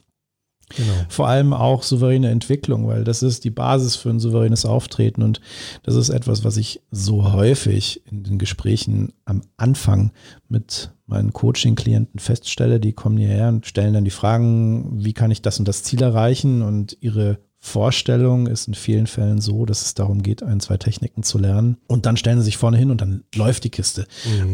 Genau. Vor allem auch souveräne Entwicklung, weil das ist die Basis für ein souveränes Auftreten. Und das ist etwas, was ich so häufig in den Gesprächen am Anfang mit meinen Coaching-Klienten feststelle. Die kommen hierher und stellen dann die Fragen, wie kann ich das und das Ziel erreichen? Und ihre Vorstellung ist in vielen Fällen so, dass es darum geht, ein, zwei Techniken zu lernen. Und dann stellen sie sich vorne hin und dann läuft die Kiste.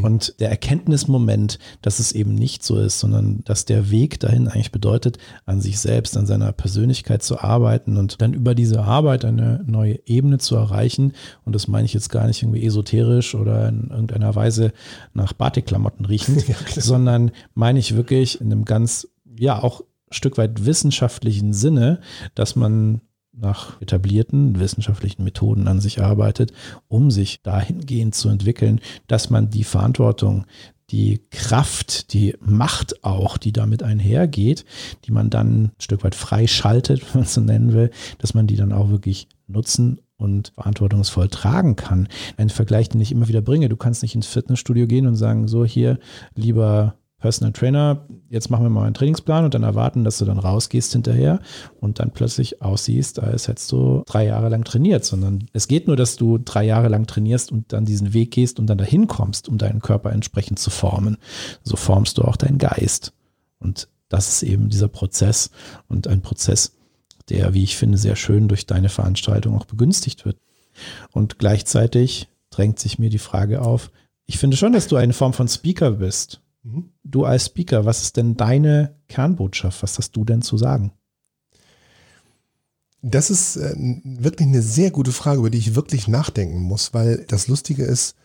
Und der Erkenntnismoment, dass es eben nicht so ist, sondern dass der Weg dahin eigentlich bedeutet, an sich selbst, an seiner Persönlichkeit zu arbeiten und dann über diese Arbeit eine neue Ebene zu erreichen. Und das meine ich jetzt gar nicht irgendwie esoterisch oder in irgendeiner Weise nach Batikklamotten riechend, [laughs] sondern meine ich wirklich in einem ganz, ja, auch Stück weit wissenschaftlichen Sinne, dass man nach etablierten wissenschaftlichen Methoden an sich arbeitet, um sich dahingehend zu entwickeln, dass man die Verantwortung, die Kraft, die Macht auch, die damit einhergeht, die man dann ein Stück weit freischaltet, [laughs] wenn man so nennen will, dass man die dann auch wirklich nutzen und verantwortungsvoll tragen kann. Ein Vergleich, den ich immer wieder bringe, du kannst nicht ins Fitnessstudio gehen und sagen, so hier, lieber Personal Trainer, jetzt machen wir mal einen Trainingsplan und dann erwarten, dass du dann rausgehst hinterher und dann plötzlich aussiehst, als hättest du drei Jahre lang trainiert, sondern es geht nur, dass du drei Jahre lang trainierst und dann diesen Weg gehst und dann dahin kommst, um deinen Körper entsprechend zu formen. So formst du auch deinen Geist. Und das ist eben dieser Prozess und ein Prozess, der, wie ich finde, sehr schön durch deine Veranstaltung auch begünstigt wird. Und gleichzeitig drängt sich mir die Frage auf, ich finde schon, dass du eine Form von Speaker bist. Mhm. Du als Speaker, was ist denn deine Kernbotschaft? Was hast du denn zu sagen? Das ist äh, wirklich eine sehr gute Frage, über die ich wirklich nachdenken muss, weil das Lustige ist,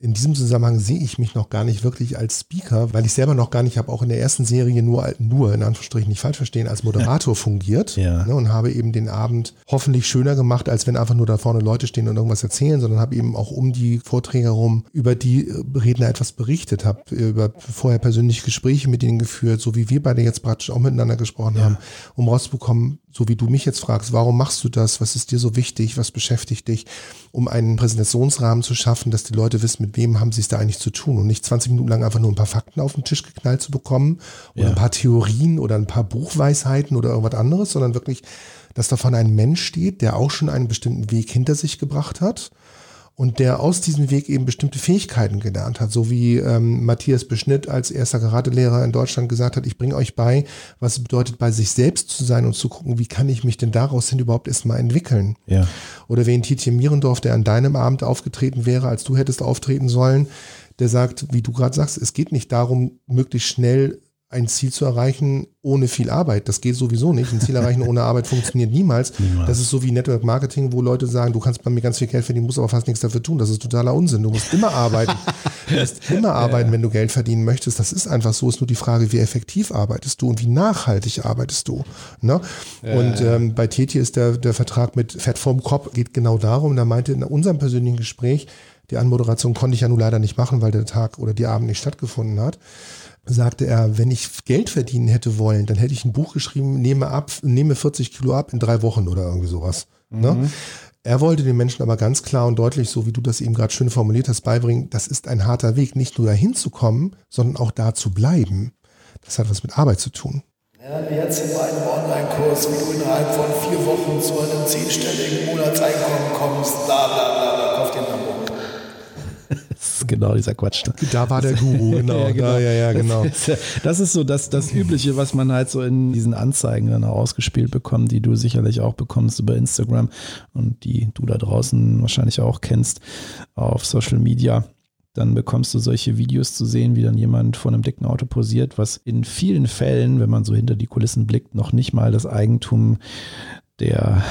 in diesem Zusammenhang sehe ich mich noch gar nicht wirklich als Speaker, weil ich selber noch gar nicht habe auch in der ersten Serie nur, nur in Anführungsstrichen nicht falsch verstehen, als Moderator [laughs] fungiert Ja. ne, und habe eben den Abend hoffentlich schöner gemacht, als wenn einfach nur da vorne Leute stehen und irgendwas erzählen, sondern habe eben auch um die Vorträge herum über die äh, Redner etwas berichtet, habe über vorher persönliche Gespräche mit ihnen geführt, so wie wir beide jetzt praktisch auch miteinander gesprochen haben, um rauszubekommen, so wie du mich jetzt fragst, warum machst du das, was ist dir so wichtig, was beschäftigt dich, um einen Präsentationsrahmen zu schaffen, dass die Leute wissen, mit wem haben sie es da eigentlich zu tun. Und nicht 20 Minuten lang einfach nur ein paar Fakten auf den Tisch geknallt zu bekommen oder Ja. ein paar Theorien oder ein paar Buchweisheiten oder irgendwas anderes, sondern wirklich, dass davon ein Mensch steht, der auch schon einen bestimmten Weg hinter sich gebracht hat und der aus diesem Weg eben bestimmte Fähigkeiten gelernt hat, so wie ähm, Matthias Beschnitt als erster Karatelehrer in Deutschland gesagt hat, ich bringe euch bei, was es bedeutet, bei sich selbst zu sein und zu gucken, wie kann ich mich denn daraus hin überhaupt erstmal entwickeln. Ja. Oder wie ein Tietje Mierendorf, der an deinem Abend aufgetreten wäre, als du hättest auftreten sollen, der sagt, wie du gerade sagst, es geht nicht darum, möglichst schnell ein Ziel zu erreichen ohne viel Arbeit. Das geht sowieso nicht. Ein Ziel erreichen ohne Arbeit funktioniert niemals. niemals. Das ist so wie Network Marketing, wo Leute sagen, du kannst bei mir ganz viel Geld verdienen, musst aber fast nichts dafür tun. Das ist totaler Unsinn. Du musst immer arbeiten. [laughs] du musst immer arbeiten, wenn du Geld verdienen möchtest. Das ist einfach so. Ist nur die Frage, wie effektiv arbeitest du und wie nachhaltig arbeitest du. Ne? Und ähm, bei Teti ist der, der Vertrag mit Fett vorm Kopf geht genau darum. Da meinte in unserem persönlichen Gespräch, die Anmoderation konnte ich ja nun leider nicht machen, weil der Tag oder die Abend nicht stattgefunden hat sagte er, wenn ich Geld verdienen hätte wollen, dann hätte ich ein Buch geschrieben, nehme ab, nehme 40 Kilo ab in drei Wochen oder irgendwie sowas. Ne? Mhm. Ne? Er wollte den Menschen aber ganz klar und deutlich, so wie du das eben gerade schön formuliert hast, beibringen, das ist ein harter Weg, nicht nur dahin zu kommen, sondern auch da zu bleiben. Das hat was mit Arbeit zu tun. Jetzt in meinem Online-Kurs, wie du innerhalb von vier Wochen zu einem zehnstelligen Monatseinkommen kommst, bla bla bla, bla. kauf dir ein Buch genau dieser Quatsch. Ne? Da war der Guru, [laughs] genau. ja, genau. Ja, ja, genau. Das ist so das, das Übliche, was man halt so in diesen Anzeigen dann ausgespielt bekommt, die du sicherlich auch bekommst über Instagram und die du da draußen wahrscheinlich auch kennst auf Social Media dann bekommst du solche Videos zu sehen, wie dann jemand vor einem dicken Auto posiert, was in vielen Fällen, wenn man so hinter die Kulissen blickt, noch nicht mal das Eigentum der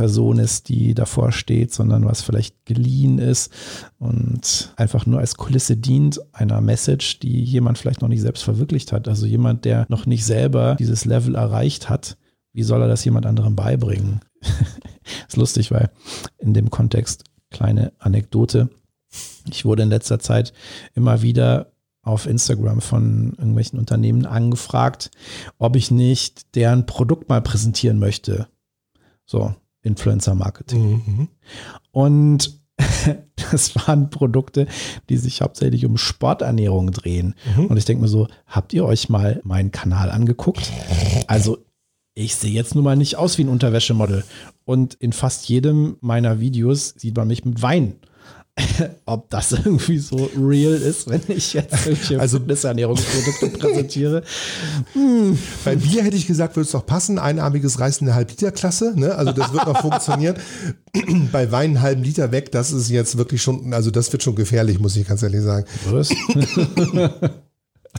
Person ist, die davor steht, sondern was vielleicht geliehen ist und einfach nur als Kulisse dient einer Message, die jemand vielleicht noch nicht selbst verwirklicht hat. Also jemand, der noch nicht selber dieses Level erreicht hat, wie soll er das jemand anderem beibringen? [laughs] ist lustig, weil in dem Kontext kleine Anekdote. Ich wurde in letzter Zeit immer wieder auf Instagram von irgendwelchen Unternehmen angefragt, ob ich nicht deren Produkt mal präsentieren möchte. So, Influencer-Marketing. Mhm. Und [laughs] das waren Produkte, die sich hauptsächlich um Sporternährung drehen. Mhm. Und ich denke mir so, habt ihr euch mal meinen Kanal angeguckt? Also ich sehe jetzt nun mal nicht aus wie ein Unterwäschemodel. Und in fast jedem meiner Videos sieht man mich mit Wein. [laughs] ob das irgendwie so real ist, wenn ich jetzt solche also, Ernährungsprodukte [laughs] präsentiere. Hm. Bei Bier hätte ich gesagt, würde es doch passen. Einarmiges Reis in der Halbliterklasse. Ne? Also das wird noch [laughs] funktionieren. [clears throat] Bei Wein einen halben Liter weg, das ist jetzt wirklich schon, also das wird schon gefährlich, muss ich ganz ehrlich sagen. Was?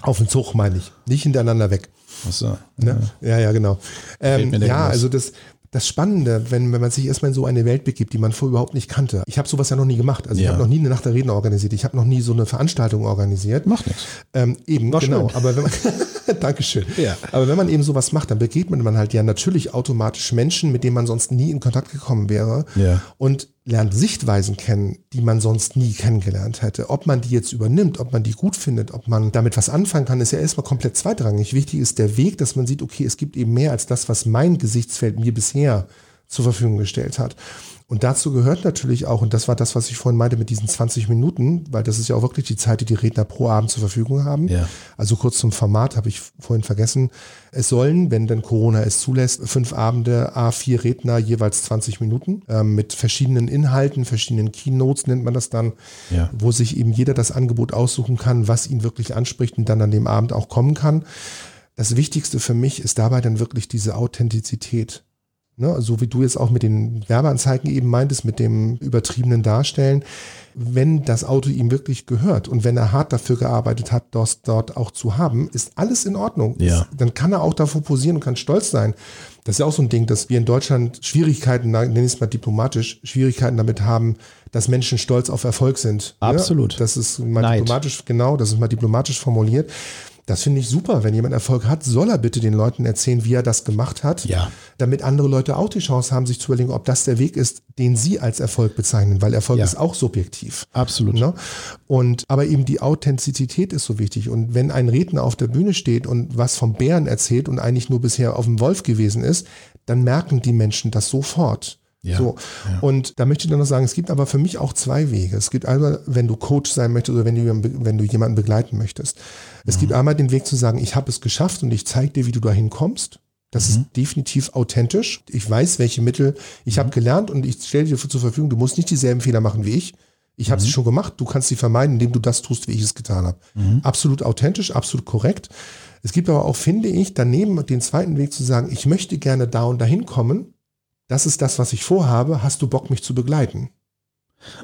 Auf den Zug meine ich. Nicht hintereinander weg. Ach so. Ne? Ja, ja, genau. Ähm, ja, also das, das Spannende, wenn, wenn man sich erstmal in so eine Welt begibt, die man vorher überhaupt nicht kannte. Ich habe sowas ja noch nie gemacht. Also ja. ich habe noch nie eine Nacht der Redner organisiert. Ich habe noch nie so eine Veranstaltung organisiert. Macht nichts. Ähm, eben, War genau. Schön. Aber wenn man, [laughs] Dankeschön. Ja. Aber wenn man eben sowas macht, dann begegnet man halt ja natürlich automatisch Menschen, mit denen man sonst nie in Kontakt gekommen wäre. Ja. Und lernt Sichtweisen kennen, die man sonst nie kennengelernt hätte. Ob man die jetzt übernimmt, ob man die gut findet, ob man damit was anfangen kann, ist ja erstmal komplett zweitrangig. Wichtig ist der Weg, dass man sieht, okay, es gibt eben mehr als das, was mein Gesichtsfeld mir bisher zur Verfügung gestellt hat. Und dazu gehört natürlich auch, und das war das, was ich vorhin meinte mit diesen 20 Minuten, weil das ist ja auch wirklich die Zeit, die die Redner pro Abend zur Verfügung haben. Ja. Also kurz zum Format habe ich vorhin vergessen. Es sollen, wenn denn Corona es zulässt, fünf Abende, A4 Redner, jeweils 20 Minuten, ähm, mit verschiedenen Inhalten, verschiedenen Keynotes nennt man das dann, ja. wo sich eben jeder das Angebot aussuchen kann, was ihn wirklich anspricht und dann an dem Abend auch kommen kann. Das Wichtigste für mich ist dabei dann wirklich diese Authentizität. Ne, so wie du jetzt auch mit den Werbeanzeigen eben meintest, mit dem übertriebenen Darstellen. Wenn das Auto ihm wirklich gehört und wenn er hart dafür gearbeitet hat, das dort auch zu haben, ist alles in Ordnung. Ja. Dann kann er auch davor posieren und kann stolz sein. Das ist ja auch so ein Ding, dass wir in Deutschland Schwierigkeiten, nenne ich es mal diplomatisch, Schwierigkeiten damit haben, dass Menschen stolz auf Erfolg sind. Absolut. Ja? Das ist mal Neid. diplomatisch, genau, das ist mal diplomatisch formuliert. Das finde ich super. Wenn jemand Erfolg hat, soll er bitte den Leuten erzählen, wie er das gemacht hat, ja. damit andere Leute auch die Chance haben, sich zu überlegen, ob das der Weg ist, den sie als Erfolg bezeichnen, weil Erfolg ja. ist auch subjektiv. Absolut. Ne? Und aber eben die Authentizität ist so wichtig. Und wenn ein Redner auf der Bühne steht und was vom Bären erzählt und eigentlich nur bisher auf dem Wolf gewesen ist, dann merken die Menschen das sofort. Ja, so. Ja. Und da möchte ich dann noch sagen, es gibt aber für mich auch zwei Wege. Es gibt einmal, wenn du Coach sein möchtest oder wenn du, wenn du jemanden begleiten möchtest. Es mhm. gibt einmal den Weg zu sagen, ich habe es geschafft und ich zeige dir, wie du dahin kommst. Das mhm. ist definitiv authentisch. Ich weiß, welche Mittel ich mhm. habe gelernt und ich stelle dir zur Verfügung, du musst nicht dieselben Fehler machen wie ich. Ich habe sie mhm. schon gemacht, du kannst sie vermeiden, indem du das tust, wie ich es getan habe. Mhm. Absolut authentisch, absolut korrekt. Es gibt aber auch, finde ich, daneben den zweiten Weg zu sagen, ich möchte gerne da und dahin kommen das ist das, was ich vorhabe, hast du Bock, mich zu begleiten?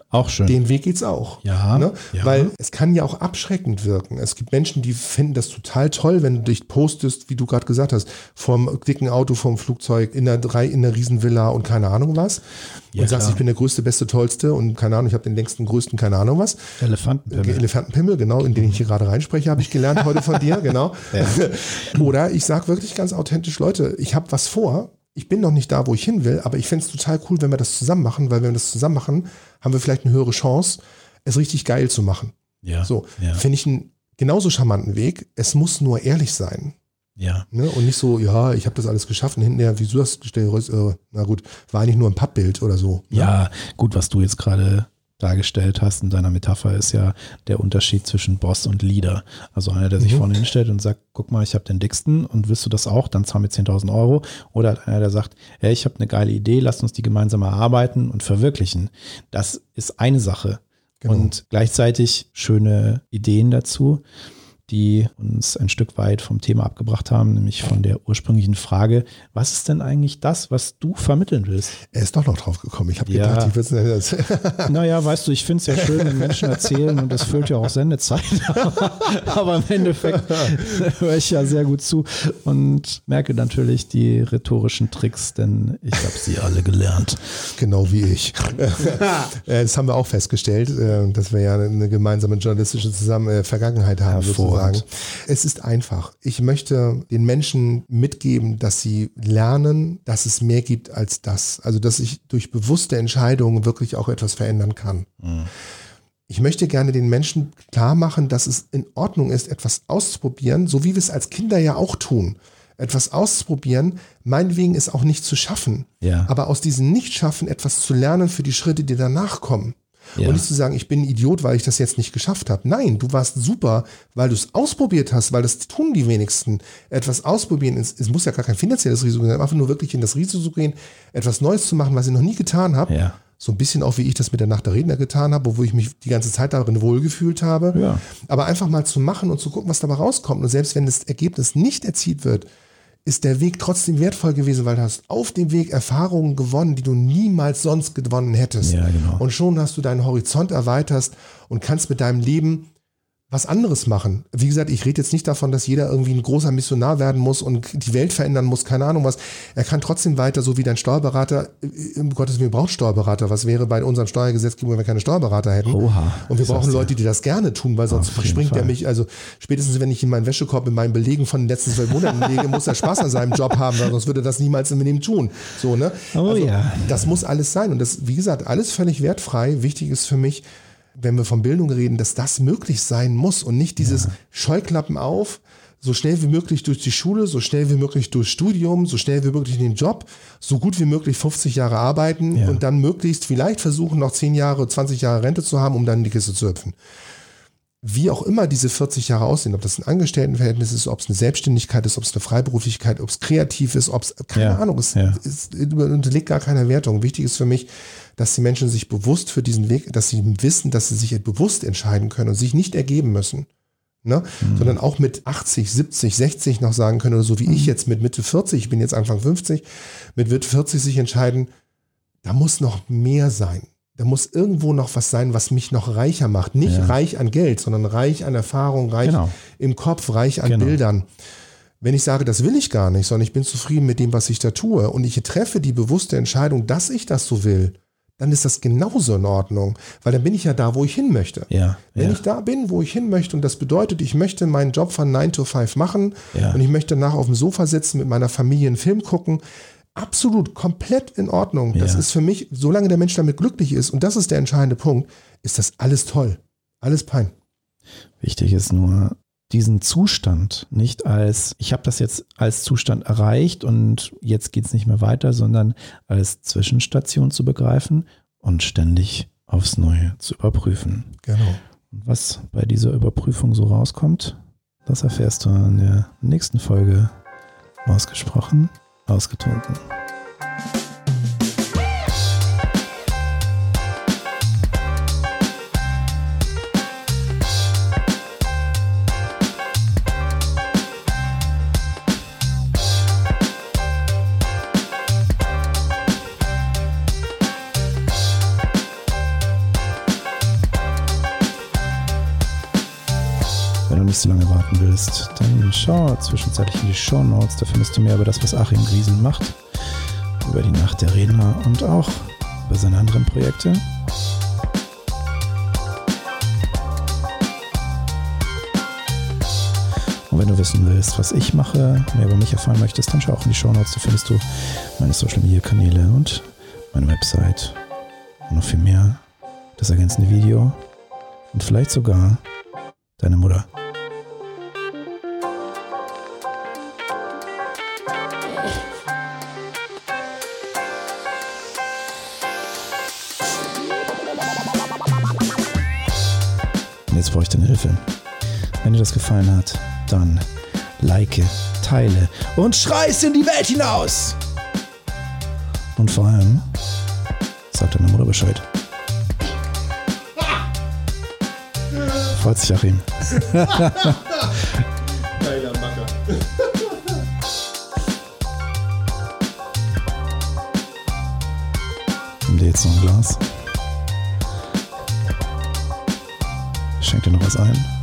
Auch schön. Den Weg geht's auch. Ja, Ne? ja. Weil es kann ja auch abschreckend wirken. Es gibt Menschen, die finden das total toll, wenn du dich postest, wie du gerade gesagt hast, vom dicken Auto, vom Flugzeug, in der drei, in der Riesenvilla und keine Ahnung was. Ja, und sagst, klar. ich bin der größte, beste, tollste und keine Ahnung, ich habe den längsten, größten, keine Ahnung was. Elefantenpimmel. Elefantenpimmel, genau, in den ich hier gerade reinspreche, habe ich gelernt heute von dir, genau. [laughs] [laughs] Oder ich sage wirklich ganz authentisch, Leute, ich habe was vor, ich bin noch nicht da, wo ich hin will, aber ich fände es total cool, wenn wir das zusammen machen, weil wenn wir das zusammen machen, haben wir vielleicht eine höhere Chance, es richtig geil zu machen. Ja. So, Ja. finde ich einen genauso charmanten Weg. Es muss nur ehrlich sein. Ja. Ne? Und nicht so, ja, ich habe das alles geschafft und hinterher, wieso hast du gestellt, äh, na gut, war eigentlich nur ein Pappbild oder so. ne? Ja, gut, was du jetzt gerade dargestellt hast in deiner Metapher ist ja der Unterschied zwischen Boss und Leader. Also einer, der sich Mhm. vorne hinstellt und sagt, guck mal, ich habe den dicksten und willst du das auch, dann zahl mir 10.000 Euro. Oder einer, der sagt, hey, ich habe eine geile Idee, lasst uns die gemeinsam erarbeiten und verwirklichen. Das ist eine Sache. Genau. Und gleichzeitig schöne Ideen dazu, die uns ein Stück weit vom Thema abgebracht haben, nämlich von der ursprünglichen Frage, was ist denn eigentlich das, was du vermitteln willst? Er ist doch noch drauf gekommen. Ich habe Ja. gedacht, ich würde es [laughs] [laughs] Naja, weißt du, ich finde es ja schön, wenn Menschen erzählen und das füllt ja auch Sendezeit. [laughs] Aber im Endeffekt höre ich ja sehr gut zu und merke natürlich die rhetorischen Tricks, denn ich habe sie alle gelernt. Genau wie ich. Äh, das haben wir auch festgestellt, äh, dass wir ja eine gemeinsame journalistische Zusammen äh, Vergangenheit haben, Hervorragend. Sozusagen. Es ist einfach. Ich möchte den Menschen mitgeben, dass sie lernen, dass es mehr gibt als das. Also, dass ich durch bewusste Entscheidungen wirklich auch etwas verändern kann. Ich möchte gerne den Menschen klar machen, dass es in Ordnung ist, etwas auszuprobieren, so wie wir es als Kinder ja auch tun. Etwas auszuprobieren, meinetwegen ist auch nicht zu schaffen. Ja. Aber aus diesem Nichtschaffen etwas zu lernen für die Schritte, die danach kommen. Ja. Und nicht zu sagen, ich bin ein Idiot, weil ich das jetzt nicht geschafft habe. Nein, du warst super, weil du es ausprobiert hast, weil das tun die wenigsten. Etwas ausprobieren, es, es muss ja gar kein finanzielles Risiko sein, einfach nur wirklich in das Risiko zu gehen, etwas Neues zu machen, was ich noch nie getan habe. Ja. So ein bisschen auch, wie ich das mit der Nacht der Redner getan habe, wo ich mich die ganze Zeit darin wohlgefühlt habe. Ja. Aber einfach mal zu machen und zu gucken, was dabei rauskommt. Und selbst wenn das Ergebnis nicht erzielt wird, ist der Weg trotzdem wertvoll gewesen, weil du hast auf dem Weg Erfahrungen gewonnen, die du niemals sonst gewonnen hättest. Ja, genau. Und schon hast du deinen Horizont erweitert und kannst mit deinem Leben was anderes machen. Wie gesagt, ich rede jetzt nicht davon, dass jeder irgendwie ein großer Missionar werden muss und die Welt verändern muss, keine Ahnung was. Er kann trotzdem weiter, so wie dein Steuerberater, äh, um Gottes Willen, wir brauchen Steuerberater. Was wäre bei unserem Steuergesetzgebung, wenn wir keine Steuerberater hätten? Oha. Und wir brauchen Leute, die das gerne tun, weil sonst jeden verspringt er Fall. mich. Also spätestens, wenn ich in meinen Wäschekorb mit meinen Belegen von den letzten zwölf Monaten lege, muss er Spaß an seinem Job haben, weil sonst würde er das niemals mit ihm tun. So, ne? Oh ja. Das muss alles sein. Und das, wie gesagt, alles völlig wertfrei. Wichtig ist für mich, wenn wir von Bildung reden, dass das möglich sein muss und nicht dieses Scheuklappen auf, so schnell wie möglich durch die Schule, so schnell wie möglich durchs Studium, so schnell wie möglich in den Job, so gut wie möglich 50 Jahre arbeiten Ja. und dann möglichst vielleicht versuchen, noch 10 Jahre, 20 Jahre Rente zu haben, um dann in die Kiste zu hüpfen. Wie auch immer diese 40 Jahre aussehen, ob das ein Angestelltenverhältnis ist, ob es eine Selbstständigkeit ist, ob es eine Freiberuflichkeit, ob es kreativ ist, ob es, keine Ja, Ahnung, es, ja. es unterliegt gar keiner Wertung. Wichtig ist für mich, dass die Menschen sich bewusst für diesen Weg, dass sie wissen, dass sie sich bewusst entscheiden können und sich nicht ergeben müssen. Ne? Mhm. Sondern auch mit 80, 70, 60 noch sagen können, oder so wie ich Mhm. jetzt mit Mitte 40, ich bin jetzt Anfang 50, mit Mitte 40 sich entscheiden, da muss noch mehr sein. Da muss irgendwo noch was sein, was mich noch reicher macht. Nicht Ja. reich an Geld, sondern reich an Erfahrung, reich Genau. im Kopf, reich an Genau. Bildern. Wenn ich sage, das will ich gar nicht, sondern ich bin zufrieden mit dem, was ich da tue und ich treffe die bewusste Entscheidung, dass ich das so will, dann ist das genauso in Ordnung, weil dann bin ich ja da, wo ich hin möchte. Ja. Wenn ja. ich da bin, wo ich hin möchte und das bedeutet, ich möchte meinen Job von 9 to 5 machen Ja. und ich möchte danach auf dem Sofa sitzen, mit meiner Familie einen Film gucken, absolut komplett in Ordnung. Das Ja. ist für mich, solange der Mensch damit glücklich ist, und das ist der entscheidende Punkt, ist das alles toll. Alles pein. Wichtig ist nur, diesen Zustand nicht als, ich habe das jetzt als Zustand erreicht und jetzt geht es nicht mehr weiter, sondern als Zwischenstation zu begreifen und ständig aufs Neue zu überprüfen. Genau. Und was bei dieser Überprüfung so rauskommt, das erfährst du in der nächsten Folge ausgesprochen, ausgetrunken. Es zu lange warten willst, dann schau zwischenzeitlich in die Show Notes. Da findest du mehr über das, was Achim Griesel macht, über die Nacht der Redner und auch über seine anderen Projekte. Und wenn du wissen willst, was ich mache, mehr über mich erfahren möchtest, dann schau auch in die Show Notes. Da findest du meine Social Media Kanäle und meine Website und noch viel mehr. Das ergänzende Video und vielleicht sogar deine Mutter. Jetzt brauche ich deine Hilfe. Wenn dir das gefallen hat, dann like, teile und schrei es in die Welt hinaus. Und vor allem, sag deiner Mutter Bescheid. Freut sich Achim. Geiler Macker. Nimm dir jetzt noch ein Glas. Schenk dir noch was ein.